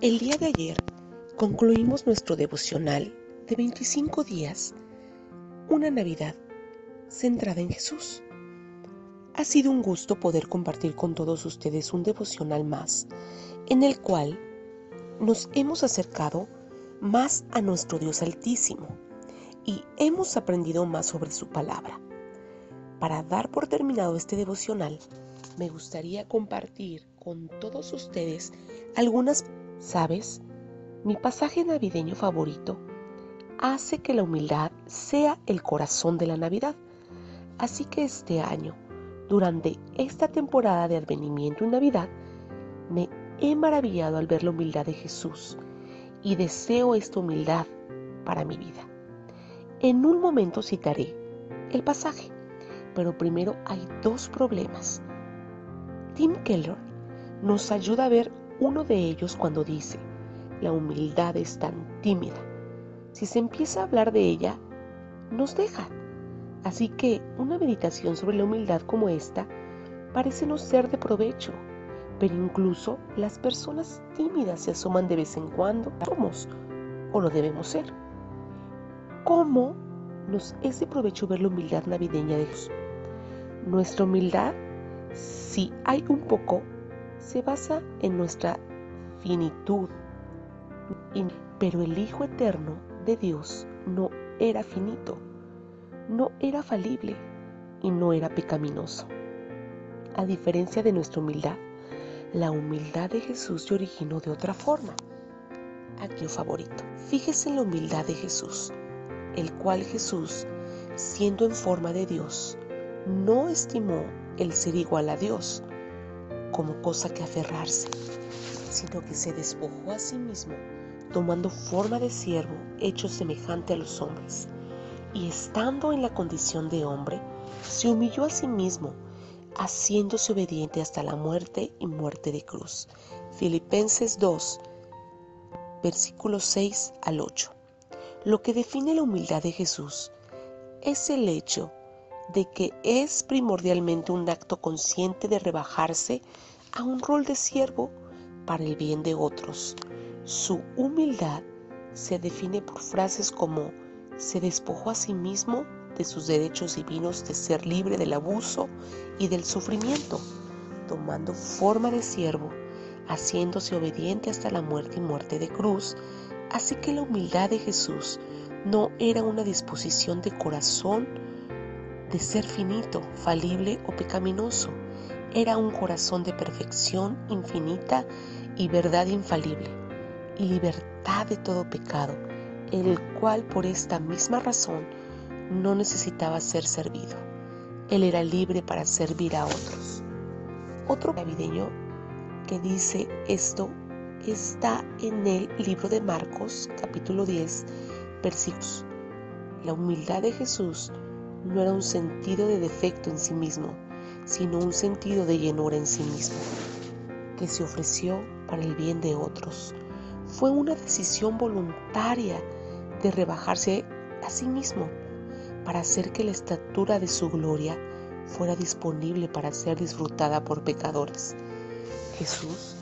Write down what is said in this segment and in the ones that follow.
El día de ayer concluimos nuestro devocional de 25 días, una Navidad centrada en Jesús. Ha sido un gusto poder compartir con todos ustedes un devocional más, en el cual nos hemos acercado más a nuestro Dios Altísimo y hemos aprendido más sobre su palabra. Para dar por terminado este devocional, me gustaría compartir con todos ustedes algunas ¿Sabes? Mi pasaje navideño favorito hace que la humildad sea el corazón de la Navidad. Así que este año, durante esta temporada de advenimiento y Navidad, me he maravillado al ver la humildad de Jesús y deseo esta humildad para mi vida. En un momento citaré el pasaje, pero primero hay dos problemas. Tim Keller nos ayuda a ver uno de ellos cuando dice, la humildad es tan tímida. Si se empieza a hablar de ella, nos deja. Así que una meditación sobre la humildad como esta parece no ser de provecho, pero incluso las personas tímidas se asoman de vez en cuando. Somos o lo debemos ser. ¿Cómo nos es de provecho ver la humildad navideña de Jesús? Nuestra humildad, si hay un poco, se basa en nuestra finitud. Pero el Hijo Eterno de Dios no era finito, no era falible y no era pecaminoso. A diferencia de nuestra humildad, la humildad de Jesús se originó de otra forma. Aquí favorito. Fíjese en la humildad de Jesús, el cual Jesús, siendo en forma de Dios, no estimó el ser igual a Dios, como cosa que aferrarse, sino que se despojó a sí mismo, tomando forma de siervo, hecho semejante a los hombres. Y estando en la condición de hombre, se humilló a sí mismo, haciéndose obediente hasta la muerte y muerte de cruz. Filipenses 2, versículos 6 al 8. Lo que define la humildad de Jesús es el hecho de que es primordialmente un acto consciente de rebajarse a un rol de siervo para el bien de otros. Su humildad se define por frases como se despojó a sí mismo de sus derechos divinos de ser libre del abuso y del sufrimiento, tomando forma de siervo, haciéndose obediente hasta la muerte y muerte de cruz. Así que la humildad de Jesús no era una disposición de corazón de ser finito, falible o pecaminoso. Era un corazón de perfección infinita y verdad infalible, y libertad de todo pecado, el cual por esta misma razón no necesitaba ser servido. Él era libre para servir a otros. Otro navideño que dice esto está en el libro de Marcos capítulo 10 versículos. La humildad de Jesús no era un sentido de defecto en sí mismo, sino un sentido de llenura en sí mismo, que se ofreció para el bien de otros. Fue una decisión voluntaria de rebajarse a sí mismo para hacer que la estatura de su gloria fuera disponible para ser disfrutada por pecadores. Jesús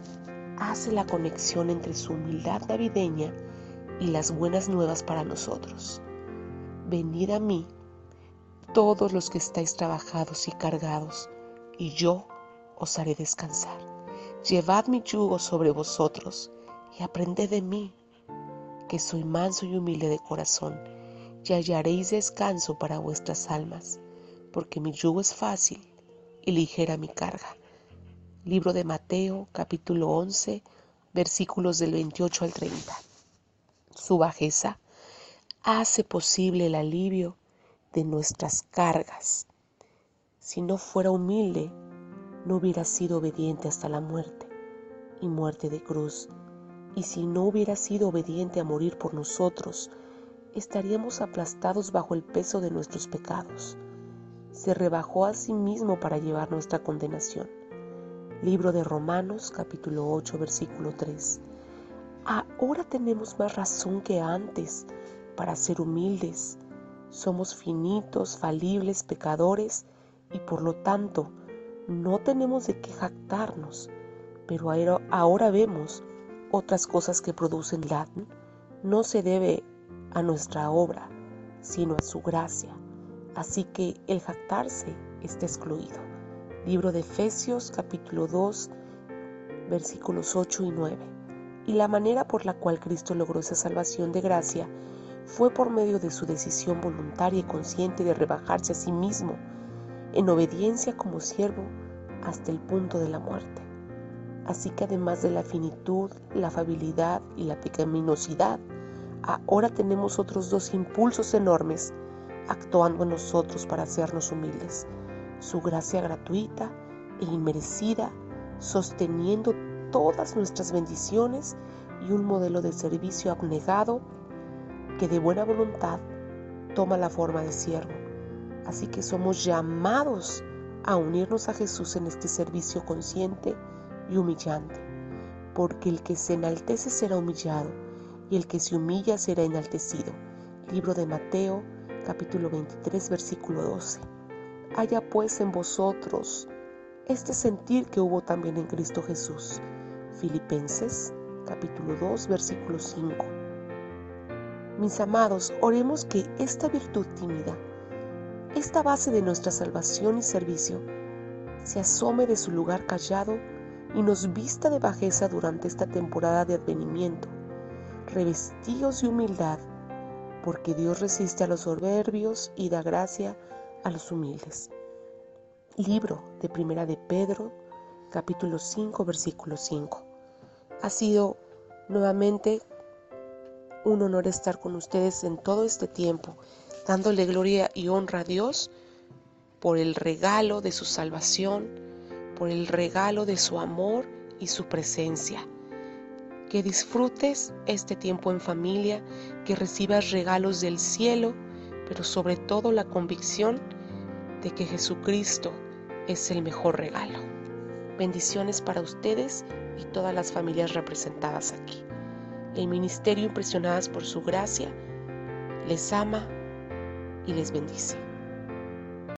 hace la conexión entre su humildad navideña y las buenas nuevas para nosotros. Venid a mí todos los que estáis trabajados y cargados, y yo os haré descansar. Llevad mi yugo sobre vosotros y aprended de mí, que soy manso y humilde de corazón, y hallaréis descanso para vuestras almas, porque mi yugo es fácil y ligera mi carga. Libro de Mateo, capítulo 11, versículos del 28 al 30. Su bajeza hace posible el alivio de nuestras cargas. Si no fuera humilde, no hubiera sido obediente hasta la muerte y muerte de cruz. Y si no hubiera sido obediente a morir por nosotros, estaríamos aplastados bajo el peso de nuestros pecados. Se rebajó a sí mismo para llevar nuestra condenación. Libro de Romanos capítulo 8 versículo 3. Ahora tenemos más razón que antes para ser humildes somos finitos, falibles, pecadores y por lo tanto no tenemos de qué jactarnos. Pero ahora vemos otras cosas que producen la no se debe a nuestra obra, sino a su gracia. Así que el jactarse está excluido. Libro de Efesios capítulo 2 versículos 8 y 9. Y la manera por la cual Cristo logró esa salvación de gracia fue por medio de su decisión voluntaria y consciente de rebajarse a sí mismo en obediencia como siervo hasta el punto de la muerte. Así que además de la finitud, la afabilidad y la pecaminosidad, ahora tenemos otros dos impulsos enormes actuando en nosotros para hacernos humildes. Su gracia gratuita e inmerecida, sosteniendo todas nuestras bendiciones y un modelo de servicio abnegado que de buena voluntad toma la forma de siervo. Así que somos llamados a unirnos a Jesús en este servicio consciente y humillante, porque el que se enaltece será humillado, y el que se humilla será enaltecido. Libro de Mateo, capítulo 23, versículo 12. Haya pues en vosotros este sentir que hubo también en Cristo Jesús. Filipenses, capítulo 2, versículo 5. Mis amados, oremos que esta virtud tímida, esta base de nuestra salvación y servicio, se asome de su lugar callado y nos vista de bajeza durante esta temporada de advenimiento, revestidos de humildad, porque Dios resiste a los soberbios y da gracia a los humildes. Libro de Primera de Pedro, capítulo 5, versículo 5. Ha sido nuevamente un honor estar con ustedes en todo este tiempo, dándole gloria y honra a Dios por el regalo de su salvación, por el regalo de su amor y su presencia. Que disfrutes este tiempo en familia, que recibas regalos del cielo, pero sobre todo la convicción de que Jesucristo es el mejor regalo. Bendiciones para ustedes y todas las familias representadas aquí. El Ministerio Impresionadas por Su Gracia les ama y les bendice.